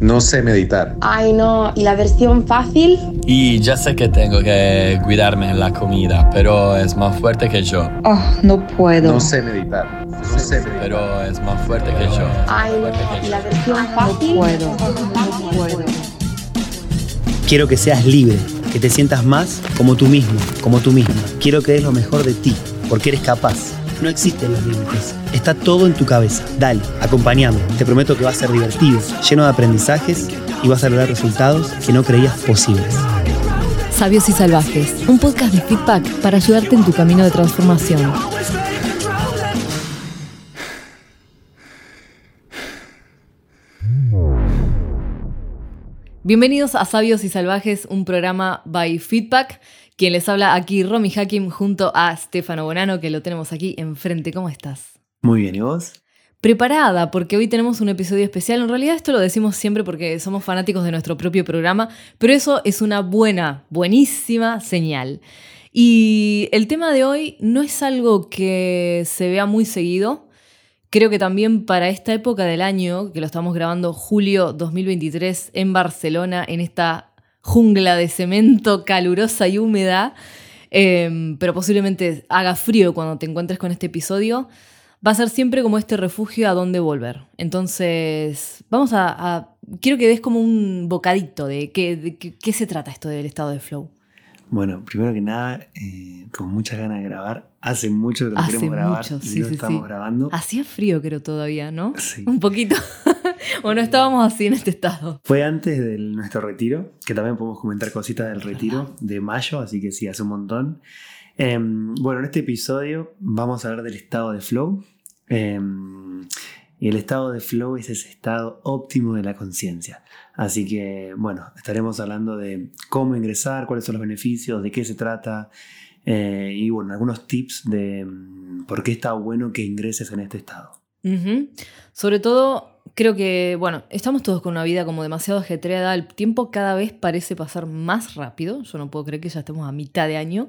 No sé meditar. Ay, no. ¿Y la versión fácil? Y ya sé que tengo que cuidarme en la comida, pero es más fuerte que yo. Oh, no puedo. No sé meditar. No sé meditar. Pero es más fuerte que yo. Ay, no. ¿Y la versión fácil? No puedo. No puedo. Quiero que seas libre, que te sientas más como tú mismo, como tú misma. Quiero que des lo mejor de ti, porque eres capaz. No existen los límites. Está todo en tu cabeza. Dale, acompáñame. Te prometo que va a ser divertido, lleno de aprendizajes y vas a lograr resultados que no creías posibles. Sabios y Salvajes, un podcast de feedback para ayudarte en tu camino de transformación. Bienvenidos a Sabios y Salvajes, un programa by Feedback. Quien les habla aquí, Romy Hakim, junto a Stefano Bonano, que lo tenemos aquí enfrente. ¿Cómo estás? Muy bien, ¿y vos? Preparada, porque hoy tenemos un episodio especial. En realidad esto lo decimos siempre porque somos fanáticos de nuestro propio programa, pero eso es una buena, buenísima señal. Y el tema de hoy no es algo que se vea muy seguido. Creo que también para esta época del año, que lo estamos grabando julio 2023 en Barcelona, en esta jungla de cemento calurosa y húmeda, eh, pero posiblemente haga frío cuando te encuentres con este episodio, va a ser siempre como este refugio a donde volver. Entonces, vamos a... quiero que des como un bocadito de qué se trata esto del estado de flow. Bueno, primero que nada, eh, con muchas ganas de grabar. Hace mucho que lo Hace queremos grabar mucho, y sí, lo sí, estamos sí. grabando. Hacía frío creo todavía, ¿no? Sí. Un poquito. o no estábamos así en este estado. Fue antes de nuestro retiro, que también podemos comentar cositas del retiro de mayo, así que sí, hace un montón. Em, bueno, en este episodio vamos a hablar del estado de flow. Em, y el estado de flow es ese estado óptimo de la conciencia. Así que, bueno, estaremos hablando de cómo ingresar, cuáles son los beneficios, de qué se trata. eh, y bueno, algunos tips de mm, por qué está bueno que ingreses en este estado. Sobre todo, creo que, bueno, estamos todos con una vida como demasiado ajetreada. El tiempo cada vez parece pasar más rápido. Yo no puedo creer que ya estemos a mitad de año.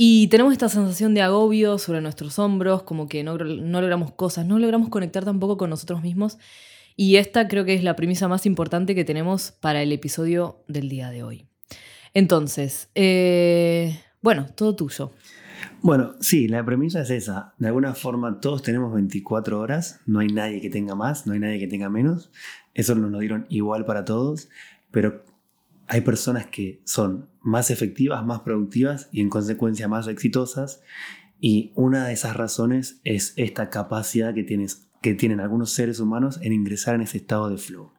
Y tenemos esta sensación de agobio sobre nuestros hombros, como que no, logramos cosas, no logramos conectar tampoco con nosotros mismos. Y esta creo que es la premisa más importante que tenemos para el episodio del día de hoy. Entonces, eh, bueno, todo tuyo. Bueno, sí, la premisa es esa. De alguna forma todos tenemos 24 horas, no hay nadie que tenga más, no hay nadie que tenga menos. Eso nos lo dieron igual para todos, pero hay personas que son más efectivas, más productivas y en consecuencia más exitosas. Y una de esas razones es esta capacidad que, tienes, que tienen algunos seres humanos en ingresar en ese estado de flow.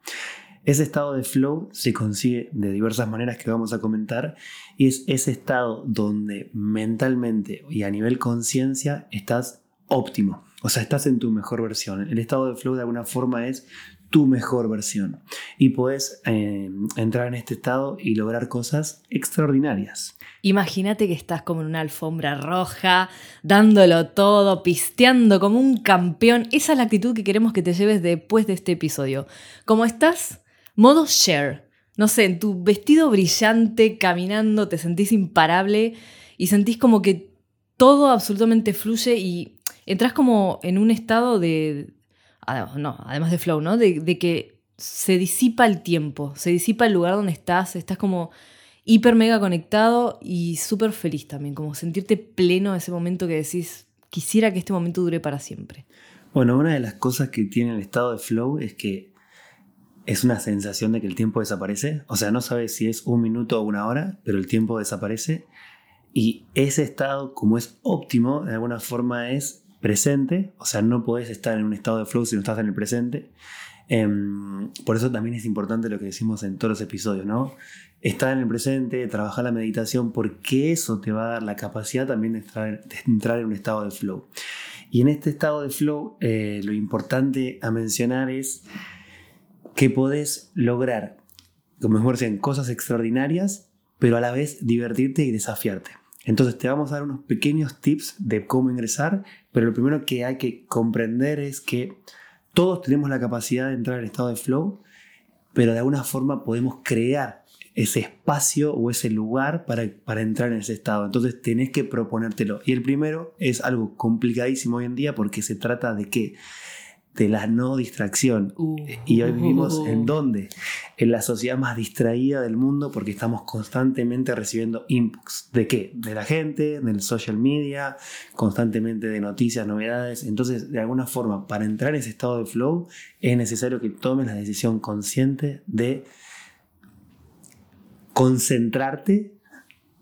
Ese estado de flow se consigue de diversas maneras que vamos a comentar y es ese estado donde mentalmente y a nivel conciencia estás óptimo, o sea, estás en tu mejor versión. El estado de flow de alguna forma es tu mejor versión y puedes eh, entrar en este estado y lograr cosas extraordinarias. Imagínate que estás como en una alfombra roja, dándolo todo, pisteando como un campeón. Esa es la actitud que queremos que te lleves después de este episodio. Como estás, modo share. No sé, en tu vestido brillante, caminando, te sentís imparable y sentís como que todo absolutamente fluye y entras como en un estado de... ah, No, además de flow, ¿no? De, de que se disipa el tiempo, se disipa el lugar donde estás, estás como hiper mega conectado y súper feliz también, como sentirte pleno ese momento que decís, quisiera que este momento dure para siempre. Bueno, una de las cosas que tiene el estado de flow es que es una sensación de que el tiempo desaparece. O sea, no sabes si es un minuto o una hora, pero el tiempo desaparece. Y ese estado, como es óptimo, de alguna forma es presente. O sea, no podés estar en un estado de flow si no estás en el presente. Em, por eso también es importante lo que decimos en todos los episodios, ¿no? Estar en el presente, trabajar la meditación, porque eso te va a dar la capacidad también de entrar, de entrar en un estado de flow. Y en este estado de flow, eh, lo importante a mencionar es que podés lograr, como mejor sean cosas extraordinarias, pero a la vez divertirte y desafiarte. Entonces te vamos a dar unos pequeños tips de cómo ingresar, pero lo primero que hay que comprender es que todos tenemos la capacidad de entrar en estado de flow, pero de alguna forma podemos crear ese espacio o ese lugar para, para entrar en ese estado. Entonces tenés que proponértelo. Y el primero es algo complicadísimo hoy en día porque se trata de que de la no distracción. Uh. Y hoy vivimos en dónde? En la sociedad más distraída del mundo porque estamos constantemente recibiendo inputs. ¿De qué? De la gente, del social media, constantemente de noticias, novedades. Entonces, de alguna forma, para entrar en ese estado de flow, es necesario que tomes la decisión consciente de concentrarte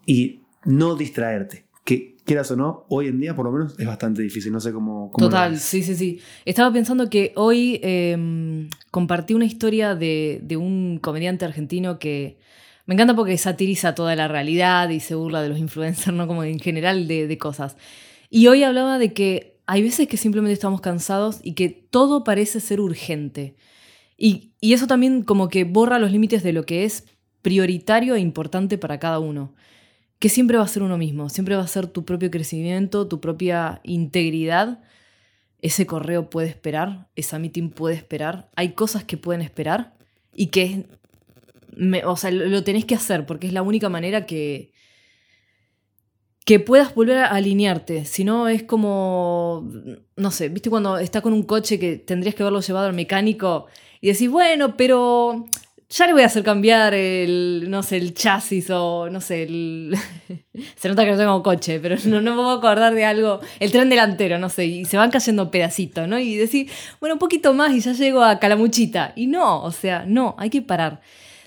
y no distraerte. Que quieras o no, hoy en día por lo menos es bastante difícil. No sé cómo... cómo Total, sí, sí, sí. Estaba pensando que hoy eh, compartí una historia de, de un comediante argentino que me encanta porque satiriza toda la realidad y se burla de los influencers, ¿no? Como en general de, de cosas. Y hoy hablaba de que hay veces que simplemente estamos cansados y que todo parece ser urgente. Y, y eso también como que borra los límites de lo que es prioritario e importante para cada uno. Que siempre va a ser uno mismo, siempre va a ser tu propio crecimiento, tu propia integridad. Ese correo puede esperar, esa meeting puede esperar. Hay cosas que pueden esperar y que es, o sea, lo, lo tenés que hacer porque es la única manera que, que puedas volver a alinearte. Si no, es como, no sé, viste cuando estás con un coche que tendrías que haberlo llevado al mecánico y decís, bueno, pero ya le voy a hacer cambiar el, no sé, el chasis o, no sé, el... se nota que no tengo coche, pero no, no me puedo acordar de algo, el tren delantero, no sé, y se van cayendo pedacitos, ¿no? Y decir, bueno, un poquito más y ya llego a Calamuchita. Y no, o sea, no, hay que parar.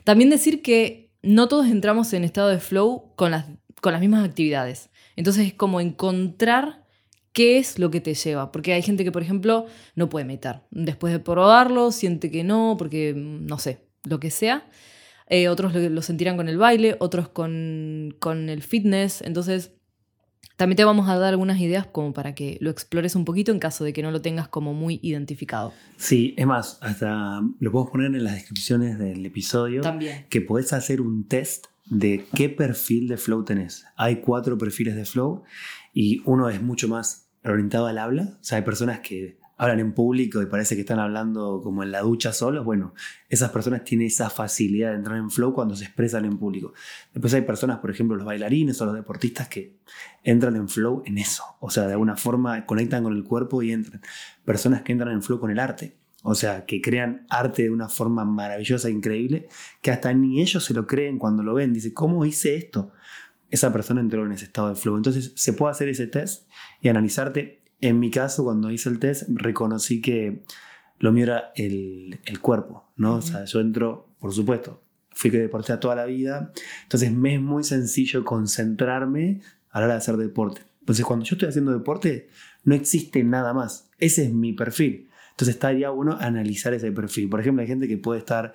También decir que no todos entramos en estado de flow con las, con las mismas actividades. Entonces es como encontrar qué es lo que te lleva. Porque hay gente que, por ejemplo, no puede meditar. Después de probarlo, siente que no, porque, mm, no sé, lo que sea. Eh, otros lo, lo sentirán con el baile, otros con, con el fitness. Entonces, también te vamos a dar algunas ideas como para que lo explores un poquito en caso de que no lo tengas como muy identificado. Sí, es más, hasta lo podemos poner en las descripciones del episodio. También. que podés hacer un test de qué perfil de flow tenés. Hay cuatro perfiles de flow y uno es mucho más orientado al habla. O sea, hay personas que hablan en público y parece que están hablando como en la ducha solos. Bueno, esas personas tienen esa facilidad de entrar en flow cuando se expresan en público. Después hay personas, por ejemplo, los bailarines o los deportistas que entran en flow en eso. O sea, de alguna forma conectan con el cuerpo y entran. Personas que entran en flow con el arte. O sea, que crean arte de una forma maravillosa, increíble, que hasta ni ellos se lo creen cuando lo ven. Dice, ¿cómo hice esto? Esa persona entró en ese estado de flow. Entonces, se puede hacer ese test y analizarte. En mi caso, cuando hice el test, reconocí que lo mío era el, el cuerpo, ¿no? O sea, yo entro, por supuesto, fui que deportista toda la vida, entonces me es muy sencillo concentrarme a la hora de hacer deporte. Entonces, cuando yo estoy haciendo deporte, no existe nada más. Ese es mi perfil. Entonces, estaría bueno analizar ese perfil. Por ejemplo, hay gente que puede estar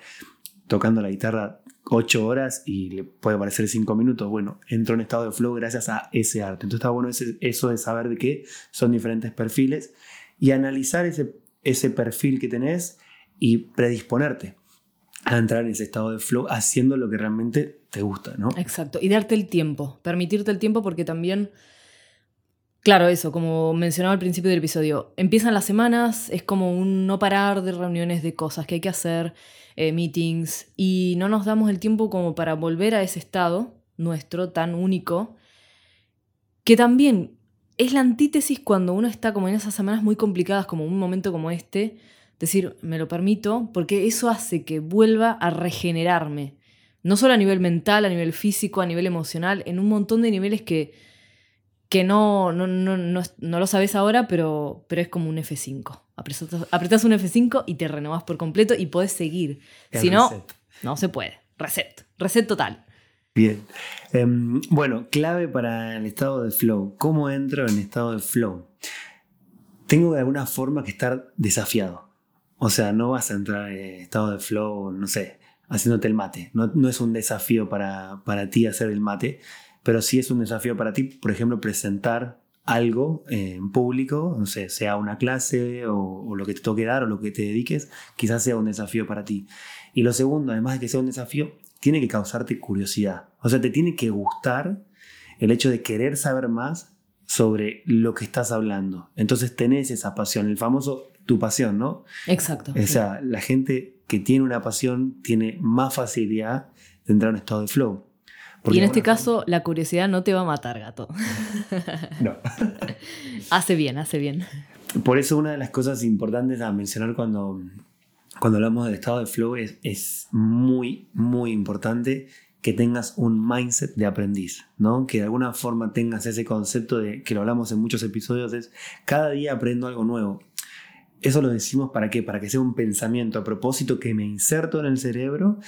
tocando la guitarra 8 horas y le puede parecer 5 minutos. Bueno, entró en estado de flow gracias a ese arte. Entonces, está bueno ese- eso de saber de qué son diferentes perfiles y analizar ese, ese perfil que tenés y predisponerte a entrar en ese estado de flow haciendo lo que realmente te gusta, ¿no? Exacto, y darte el tiempo, permitirte el tiempo porque también, claro, eso, como mencionaba al principio del episodio, empiezan las semanas, es como un no parar de reuniones, de cosas que hay que hacer, eh, meetings, y no nos damos el tiempo como para volver a ese estado nuestro tan único, que también es la antítesis cuando uno está como en esas semanas muy complicadas, como un momento como este, decir, me lo permito, porque eso hace que vuelva a regenerarme no solo a nivel mental, a nivel físico, a nivel emocional, en un montón de niveles que, que no, no, no, no, no lo sabes ahora, pero, pero es como un F5. Apretas, un F5 y te renovás por completo y podés seguir. Si no, no se puede. Reset. Reset total. Bien. Em, bueno, clave para el estado de flow. ¿Cómo entro en estado de flow? Tengo de alguna forma que estar desafiado. O sea, no vas a entrar en estado de flow, no sé, haciéndote el mate. No, no es un desafío para, para ti hacer el mate, pero sí es un desafío para ti, por ejemplo, presentar algo en público, no sé, sea una clase o, o lo que te toque dar o lo que te dediques, quizás sea un desafío para ti. Y lo segundo, además de que sea un desafío, tiene que causarte curiosidad. O sea, te tiene que gustar el hecho de querer saber más sobre lo que estás hablando. Entonces tenés esa pasión, el famoso tu pasión, ¿no? Exacto. O sea, la gente que tiene una pasión tiene más facilidad de entrar en un estado de flow. Porque y en este caso, la curiosidad no te va a matar, gato. No. hace bien, hace bien. por eso una de las cosas importantes a mencionar cuando, cuando hablamos del estado de flow es, es muy, muy importante que tengas un mindset de aprendiz, ¿no? Que de alguna forma tengas ese concepto de, que lo hablamos en muchos episodios, es cada día aprendo algo nuevo. Eso lo decimos para qué? Para que sea un pensamiento a propósito que me inserto en el cerebro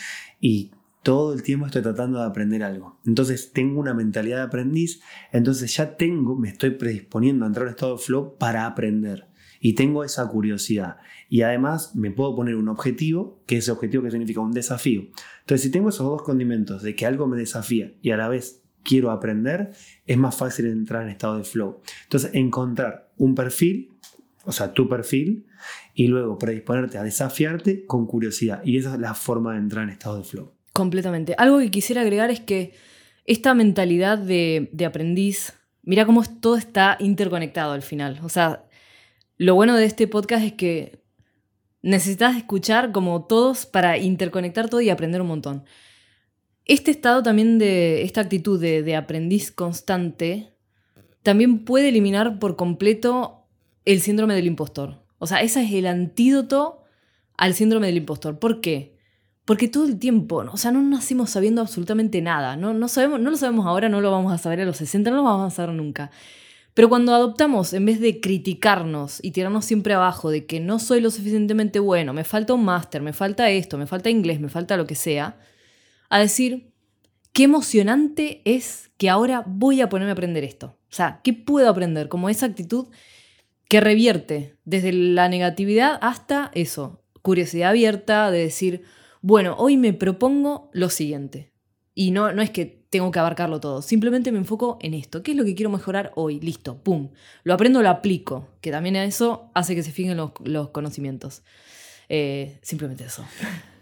y todo el tiempo estoy tratando de aprender algo. Entonces tengo una mentalidad de aprendiz, entonces ya tengo, me estoy predisponiendo a entrar en estado de flow para aprender. Y tengo esa curiosidad. Y además me puedo poner un objetivo, que ese objetivo que significa un desafío. Entonces si tengo esos dos condimentos de que algo me desafía y a la vez quiero aprender, es más fácil entrar en estado de flow. Entonces encontrar un perfil, o sea, tu perfil, y luego predisponerte a desafiarte con curiosidad. Y esa es la forma de entrar en estado de flow. Completamente. Algo que quisiera agregar es que esta mentalidad de, aprendiz, mira cómo todo está interconectado al final. O sea, lo bueno de este podcast es que necesitas escuchar como todos para interconectar todo y aprender un montón. Este estado también de, esta actitud de, de aprendiz constante, también puede eliminar por completo el síndrome del impostor. O sea, ese es el antídoto al síndrome del impostor. ¿Por qué? Porque todo el tiempo, o sea, no nacimos sabiendo absolutamente nada. No, no, sabemos, no lo sabemos ahora, no lo vamos a saber a los 60, no lo vamos a saber nunca. Pero cuando adoptamos, en vez de criticarnos y tirarnos siempre abajo de que no soy lo suficientemente bueno, me falta un máster, me falta esto, me falta inglés, me falta lo que sea, a decir, qué emocionante es que ahora voy a ponerme a aprender esto. O sea, ¿qué puedo aprender? Como esa actitud que revierte desde la negatividad hasta eso, curiosidad abierta de decir, bueno, hoy me propongo lo siguiente. Y no, no es que tengo que abarcarlo todo, simplemente me enfoco en esto. ¿Qué es lo que quiero mejorar hoy? Listo, pum. Lo aprendo, lo aplico, que también eso hace que se fijen los, los conocimientos. Eh, simplemente eso.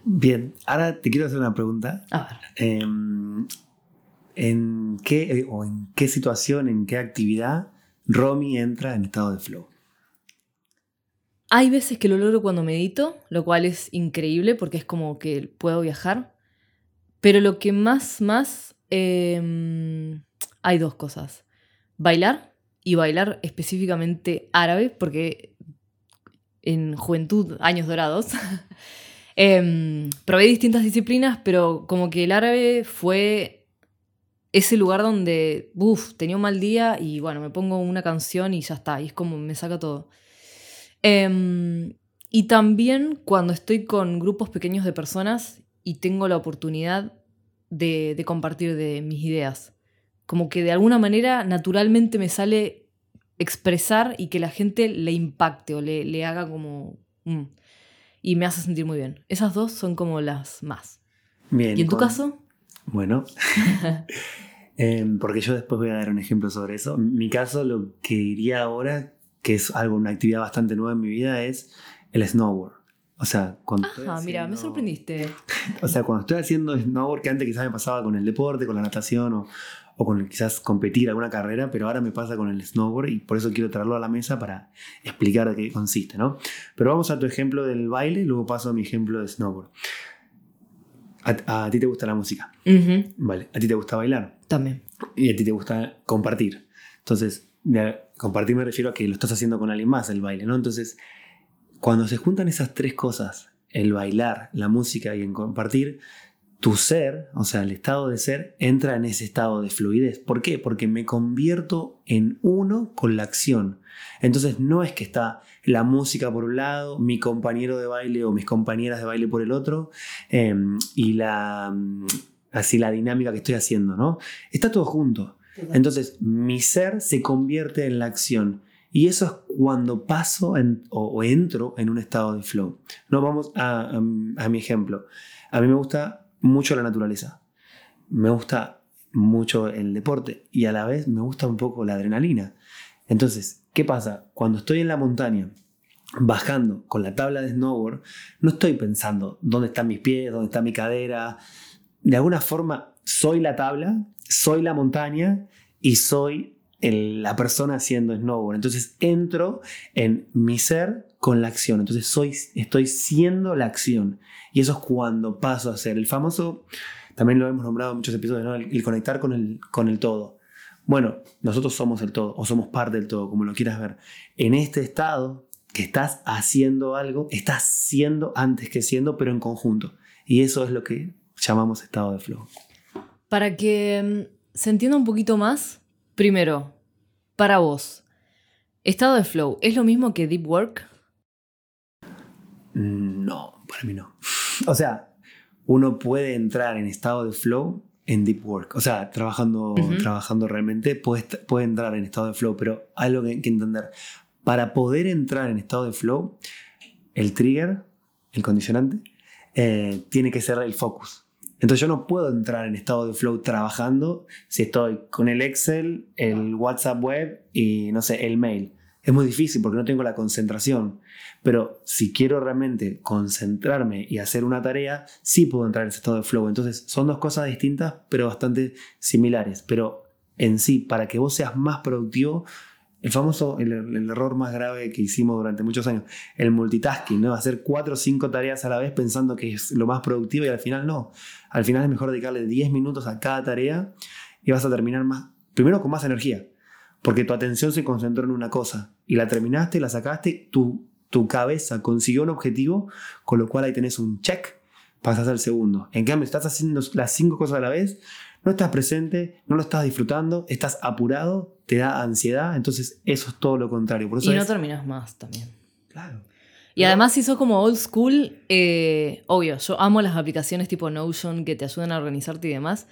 Bien, ahora te quiero hacer una pregunta. A ver. Eh, ¿En qué eh, o en qué situación, en qué actividad Romy entra en estado de flow? Hay veces que lo logro cuando medito, lo cual es increíble porque es como que puedo viajar. Pero lo que más, más... eh, hay dos cosas. Bailar y bailar específicamente árabe, porque en juventud, años dorados, em, probé distintas disciplinas, pero como que el árabe fue ese lugar donde, uff, tenía un mal día y bueno, me pongo una canción y ya está, y es como me saca todo. Em, y también cuando estoy con grupos pequeños de personas y tengo la oportunidad de, de compartir de mis ideas. Como que de alguna manera naturalmente me sale expresar y que la gente le impacte o le, le haga como... mm, y me hace sentir muy bien. Esas dos son como las más. Bien. ¿Y en tu caso? Bueno, Em, porque yo después voy a dar un ejemplo sobre eso. En mi caso, lo que diría ahora, que es algo, una actividad bastante nueva en mi vida, es el snowboard. O sea, cuando estoy Ajá, mira, me haciendo- sorprendiste. O sea, cuando estoy haciendo snowboard, que antes quizás me pasaba con el deporte, con la natación o, o con quizás competir alguna carrera, pero ahora me pasa con el snowboard y por eso quiero traerlo a la mesa para explicar de qué consiste, ¿no? Pero vamos a tu ejemplo del baile, luego paso a mi ejemplo de snowboard. A, a ti te gusta la música, Ujú, ¿vale? A ti te gusta bailar También. y a ti te gusta compartir. Entonces, de- compartir me refiero a que lo estás haciendo con alguien más, el baile, ¿no? Entonces, cuando se juntan esas tres cosas, el bailar, la música y el compartir, tu ser, o sea, el estado de ser, entra en ese estado de fluidez. ¿Por qué? Porque me convierto en uno con la acción. Entonces no es que está la música por un lado, mi compañero de baile o mis compañeras de baile por el otro, eh, y la, mm, así la dinámica que estoy haciendo, ¿no? Está todo junto. Entonces mi ser se convierte en la acción. Y eso es cuando paso en- o, entro en un estado de flow. No, vamos a, a- a mi ejemplo. A mí me gusta mucho la naturaleza. Me gusta mucho el deporte y a la vez me gusta un poco la adrenalina. Entonces, ¿qué pasa? Cuando estoy en la montaña, bajando con la tabla de snowboard, no estoy pensando dónde están mis pies, dónde está mi cadera. De alguna forma, soy la tabla, soy la montaña y soy la persona haciendo snowboard. Entonces entro en mi ser con la acción. Entonces soy, estoy siendo la acción. Y eso es cuando paso a ser el famoso, también lo hemos nombrado en muchos episodios, ¿no? el conectar con el, con el todo. Bueno, nosotros somos el todo o somos parte del todo, como lo quieras ver. En este estado que estás haciendo algo, estás siendo antes que siendo, pero en conjunto. Y eso es lo que llamamos estado de flow. Para que mm, se entienda un poquito más, primero, para vos, estado de flow, ¿es lo mismo que deep work? Mm, No, para mí no. O sea, uno puede entrar en estado de flow en deep work. O sea, trabajando, trabajando realmente puede, puede entrar en estado de flow, pero hay algo que que entender. Para poder entrar en estado de flow, el trigger, el condicionante, eh, tiene que ser el focus. Entonces yo no puedo entrar en estado de flow trabajando si estoy con el Excel, el WhatsApp web y no sé, el mail. Es muy difícil porque no tengo la concentración. Pero si quiero realmente concentrarme y hacer una tarea, sí puedo entrar en ese estado de flow. Entonces son dos cosas distintas, pero bastante similares. Pero en sí, para que vos seas más productivo, el famoso, el, error más grave que hicimos durante muchos años, el multitasking, ¿no? Hacer cuatro o cinco tareas a la vez pensando que es lo más productivo y al final no. Al final es mejor dedicarle 10 minutos a cada tarea y vas a terminar más, primero con más energía, porque tu atención se concentró en una cosa y la terminaste, la sacaste, tu, tu cabeza consiguió un objetivo, con lo cual ahí tenés un check, pasas al segundo. En cambio, estás haciendo las cinco cosas a la vez, no estás presente, no lo estás disfrutando, estás apurado, te da ansiedad, entonces eso es todo lo contrario. Por eso Y no es- terminas más también. Claro. Y además, si sos como old school, eh, obvio, yo amo las aplicaciones tipo Notion que te ayudan a organizarte y demás,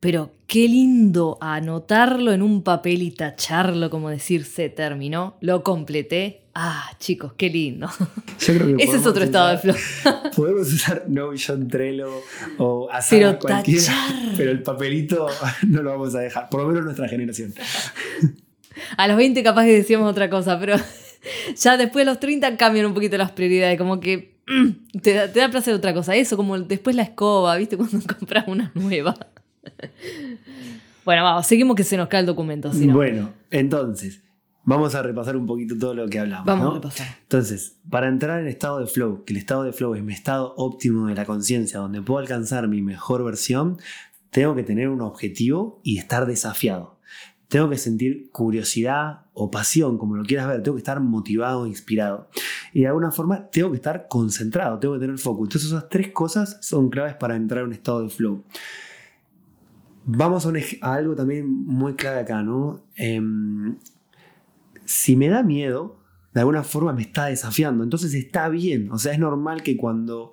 pero qué lindo anotarlo en un papel y tacharlo, como decir, se terminó, lo completé. Ah, chicos, qué lindo. Yo creo que Ese es otro estado de flow. Podemos usar Notion, Trello o hacer Pero cualquiera, tachar. pero el papelito no lo vamos a dejar, por lo menos nuestra generación. A los 20 capaz que decíamos otra cosa, pero ya después de los 30 cambian un poquito las prioridades, como que mm, te da, te da placer otra cosa. Eso, como después la escoba, ¿viste? Cuando compras una nueva. Bueno, vamos, seguimos que se nos cae el documento. si no. Bueno, entonces, vamos a repasar un poquito todo lo que hablamos. Vamos ¿no? a repasar. Entonces, para entrar en estado de flow, que el estado de flow es mi estado óptimo de la conciencia, donde puedo alcanzar mi mejor versión, tengo que tener un objetivo y estar desafiado. Tengo que sentir curiosidad o pasión, como lo quieras ver. Tengo que estar motivado inspirado. Y de alguna forma tengo que estar concentrado, tengo que tener foco. Entonces esas tres cosas son claves para entrar en un estado de flow. Vamos a, algo también muy clave acá, ¿no? Em, si me da miedo, de alguna forma me está desafiando. Entonces está bien. O sea, es normal que cuando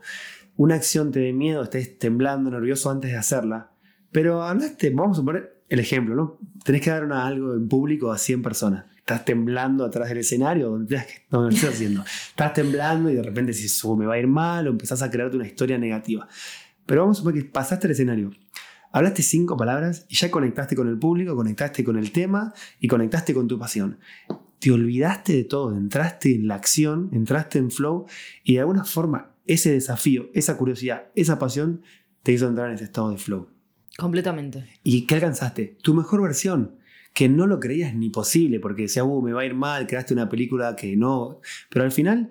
una acción te dé miedo, estés temblando, nervioso antes de hacerla. Pero hablaste, vamos a poner el ejemplo, ¿no? Tenés que dar una- algo en público a 100 personas. Estás temblando atrás del escenario, donde lo estés haciendo. Estás temblando y de repente dices, "Oh, me va a ir mal, o empezás a crearte una historia negativa. Pero vamos a suponer que pasaste el escenario. Hablaste cinco palabras y ya conectaste con el público, conectaste con el tema y conectaste con tu pasión. Te olvidaste de todo, entraste en la acción, entraste en flow y de alguna forma ese desafío, esa curiosidad, esa pasión te hizo entrar en ese estado de flow. Completamente. ¿Y qué alcanzaste? Tu mejor versión, que no lo creías ni posible, porque decías, uh, me va a ir mal, creaste una película que no. Pero al final,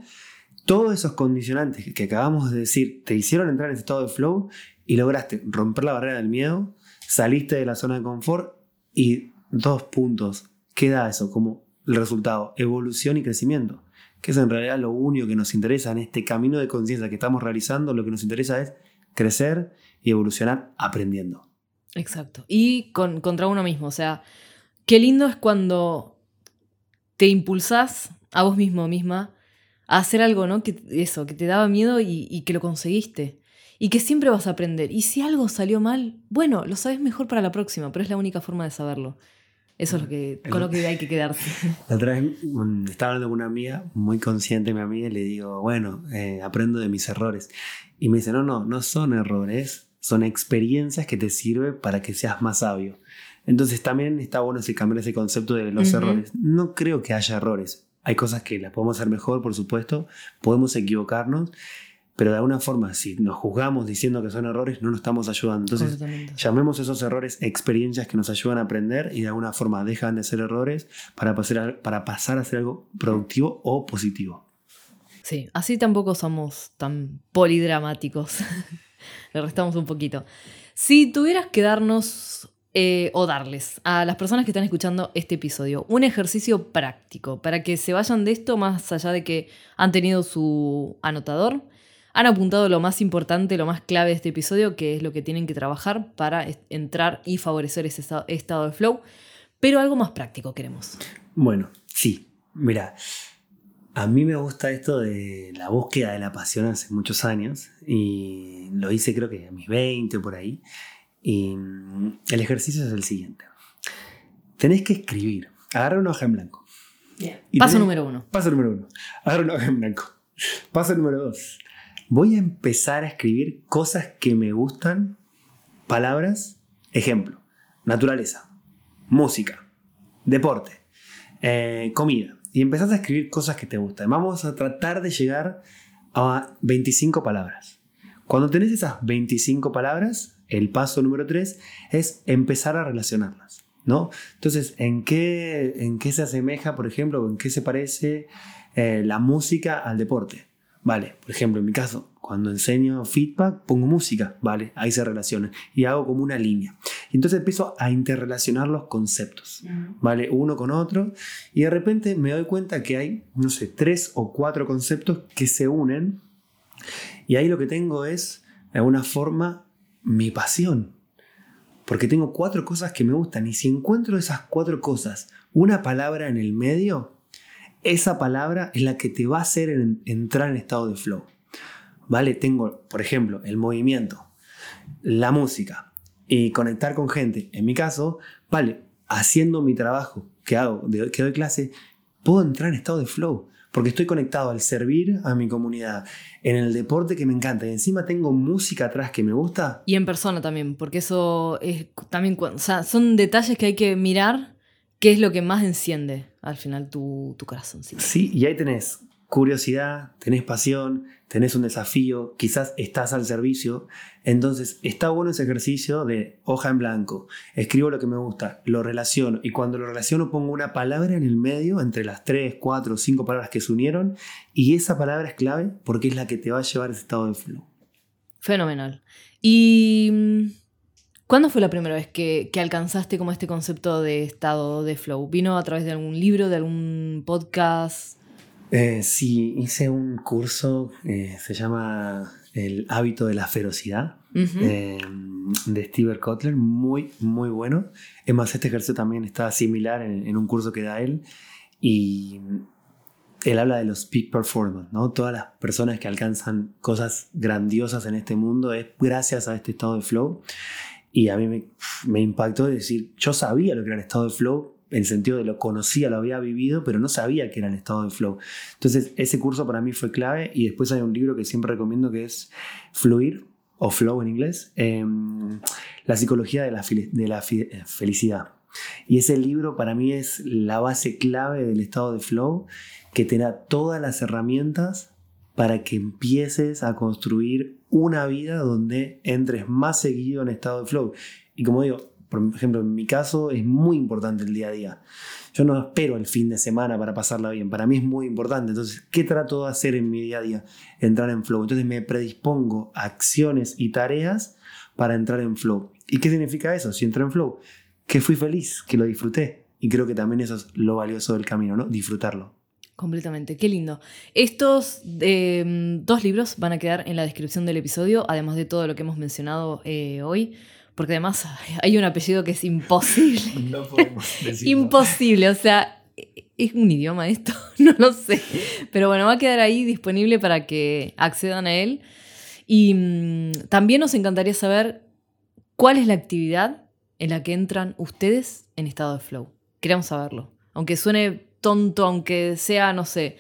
todos esos condicionantes que- que acabamos de decir te hicieron entrar en ese estado de flow y lograste romper la barrera del miedo, saliste de la zona de confort y dos puntos. ¿Qué da eso como el resultado? Evolución y crecimiento. Que es en realidad lo único que nos interesa en este camino de conciencia que estamos realizando. Lo que nos interesa es crecer y evolucionar aprendiendo. Exacto. Y con, contra uno mismo. O sea, qué lindo es cuando te impulsás a vos mismo misma a hacer algo, ¿no? Que eso, que te daba miedo y que lo conseguiste. Y que siempre vas a aprender. Y si algo salió mal, bueno, lo sabes mejor para la próxima, pero es la única forma de saberlo. Eso es lo que, con lo que hay que quedarse. La otra vez estaba hablando con una amiga, muy consciente mi amiga, y le digo, bueno, eh, aprendo de mis errores. Y me dice, no, no, no son errores, son experiencias que te sirven para que seas más sabio. Entonces también está bueno ese cambiar ese concepto de los errores. No creo que haya errores. Hay cosas que las podemos hacer mejor, por supuesto, podemos equivocarnos, pero de alguna forma, si nos juzgamos diciendo que son errores, no nos estamos ayudando. Entonces. Llamemos esos errores experiencias que nos ayudan a aprender y de alguna forma dejan de ser errores para pasar a, para pasar a ser algo productivo o positivo. Sí, así tampoco somos tan polidramáticos. Le restamos un poquito. Si tuvieras que darnos eh, o darles a las personas que están escuchando este episodio un ejercicio práctico para que se vayan de esto más allá de que han tenido su anotador, han apuntado lo más importante, lo más clave de este episodio, que es lo que tienen que trabajar para entrar y favorecer ese esta- estado de flow, pero algo más práctico queremos. Bueno, sí. Mira, a mí me gusta esto de la búsqueda de la pasión hace muchos años y lo hice creo que a mis 20 por ahí. Y mm, el ejercicio es el siguiente. Tenés que escribir. Agarra una hoja en blanco. Paso tenés- número uno. Paso número uno. Agarra una hoja en blanco. Paso número dos. Voy a empezar a escribir cosas que me gustan. Palabras. Ejemplo. Naturaleza. Música. Deporte. eh, comida. Y empezás a escribir cosas que te gustan. Vamos a tratar de llegar a 25 palabras. Cuando tenés esas 25 palabras, el paso número 3 es empezar a relacionarlas. ¿no? Entonces, ¿en qué, ¿en qué se asemeja, por ejemplo, en qué se parece eh, la música al deporte? Vale, por ejemplo, en mi caso, cuando enseño feedback, pongo música, vale, ahí se relaciona y hago como una línea. Y entonces empiezo a interrelacionar los conceptos, vale, uno con otro, y de repente me doy cuenta que hay, no sé, tres o cuatro conceptos que se unen, y ahí lo que tengo es, de alguna forma, mi pasión. Porque tengo cuatro cosas que me gustan, y si encuentro esas cuatro cosas, una palabra en el medio, esa palabra es la que te va a hacer en- entrar en estado de flow. ¿Vale? Tengo, por ejemplo, el movimiento, la música y conectar con gente. En mi caso, vale, haciendo mi trabajo que hago, de- que doy clase, puedo entrar en estado de flow. Porque estoy conectado al servir a mi comunidad, en el deporte que me encanta y encima tengo música atrás que me gusta. Y en persona también, porque eso es también, o sea, son detalles que hay que mirar qué es lo que más enciende al final tu, tu corazoncito. Sí, y ahí tenés curiosidad, tenés pasión, tenés un desafío, quizás estás al servicio. Entonces está bueno ese ejercicio de hoja en blanco. Escribo lo que me gusta, lo relaciono y cuando lo relaciono pongo una palabra en el medio entre las tres, cuatro, cinco palabras que se unieron y esa palabra es clave porque es la que te va a llevar a ese estado de flow. Fenomenal. ¿Y mm, cuándo fue la primera vez que, que alcanzaste como este concepto de estado de flow? ¿Vino a través de algún libro, de algún podcast? Eh, sí, hice un curso, eh, se llama El hábito de la ferocidad. Eh, de Steve Kotler, muy, muy bueno. Es más, este ejercicio también está similar en, en un curso que da él. Y él habla de los peak performance, ¿no? Todas las personas que alcanzan cosas grandiosas en este mundo es gracias a este estado de flow. Y a mí me, impactó decir, yo sabía lo que era el estado de flow, en el sentido de lo conocía, lo había vivido, pero no sabía que era el estado de flow. Entonces, ese curso para mí fue clave. Y después hay un libro que siempre recomiendo que es Fluir, o Flow en inglés, eh, La psicología de la, de la eh, felicidad. Y ese libro para mí es la base clave del estado de flow, que te da todas las herramientas para que empieces a construir una vida donde entres más seguido en estado de flow. Y como digo, por ejemplo, en mi caso es muy importante el día a día. Yo no espero el fin de semana para pasarla bien. Para mí es muy importante. Entonces, ¿qué trato de hacer en mi día a día? Entrar en flow. Entonces me predispongo a acciones y tareas para entrar en flow. ¿Y qué significa eso? Si entro en flow, que fui feliz, que lo disfruté. Y creo que también eso es lo valioso del camino, ¿no? Disfrutarlo. Completamente, qué lindo. Estos eh, dos libros van a quedar en la descripción del episodio, además de todo lo que hemos mencionado eh, hoy, porque además hay un apellido que es imposible. No podemos decirlo. Imposible, o sea, ¿es un idioma esto? No lo sé. Pero bueno, va a quedar ahí disponible para que accedan a él. Y mm, también nos encantaría saber cuál es la actividad en la que entran ustedes en estado de flow. Queremos saberlo. Aunque suene tonto, aunque sea, no sé,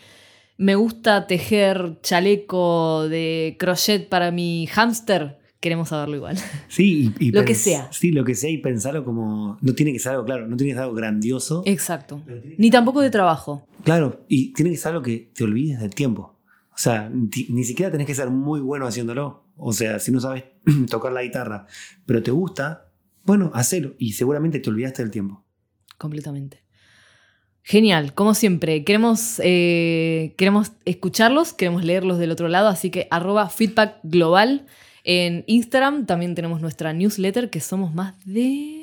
me gusta tejer chaleco de crochet para mi hámster, queremos saberlo igual. Sí, y, y Lo que sea. Sí, lo que sea y pensarlo como. No tiene que ser algo, claro, no tiene que ser algo grandioso. Exacto. Ni tampoco de trabajo. Claro, y tiene que ser algo que te olvides del tiempo. O sea, ti- ni siquiera tenés que ser muy bueno haciéndolo. O sea, si no sabes tocar la guitarra, pero te gusta, bueno, hacelo y seguramente te olvidaste del tiempo. completamente. Genial, como siempre, queremos, eh, queremos escucharlos, queremos leerlos del otro lado, así que arroba feedback global en Instagram, también tenemos nuestra newsletter, que somos más de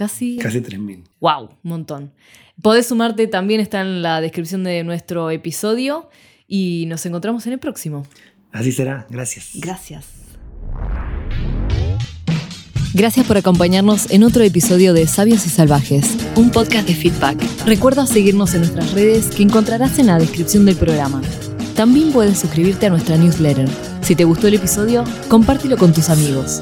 Casi. Casi 3.000. ¡Wow! Un montón. Podés sumarte, también está en la descripción de nuestro episodio. Y nos encontramos en el próximo. Así será. Gracias. Gracias. Gracias por acompañarnos en otro episodio de Sabios y Salvajes, un podcast de feedback. Recuerda seguirnos en nuestras redes que encontrarás en la descripción del programa. También puedes suscribirte a nuestra newsletter. Si te gustó el episodio, compártelo con tus amigos.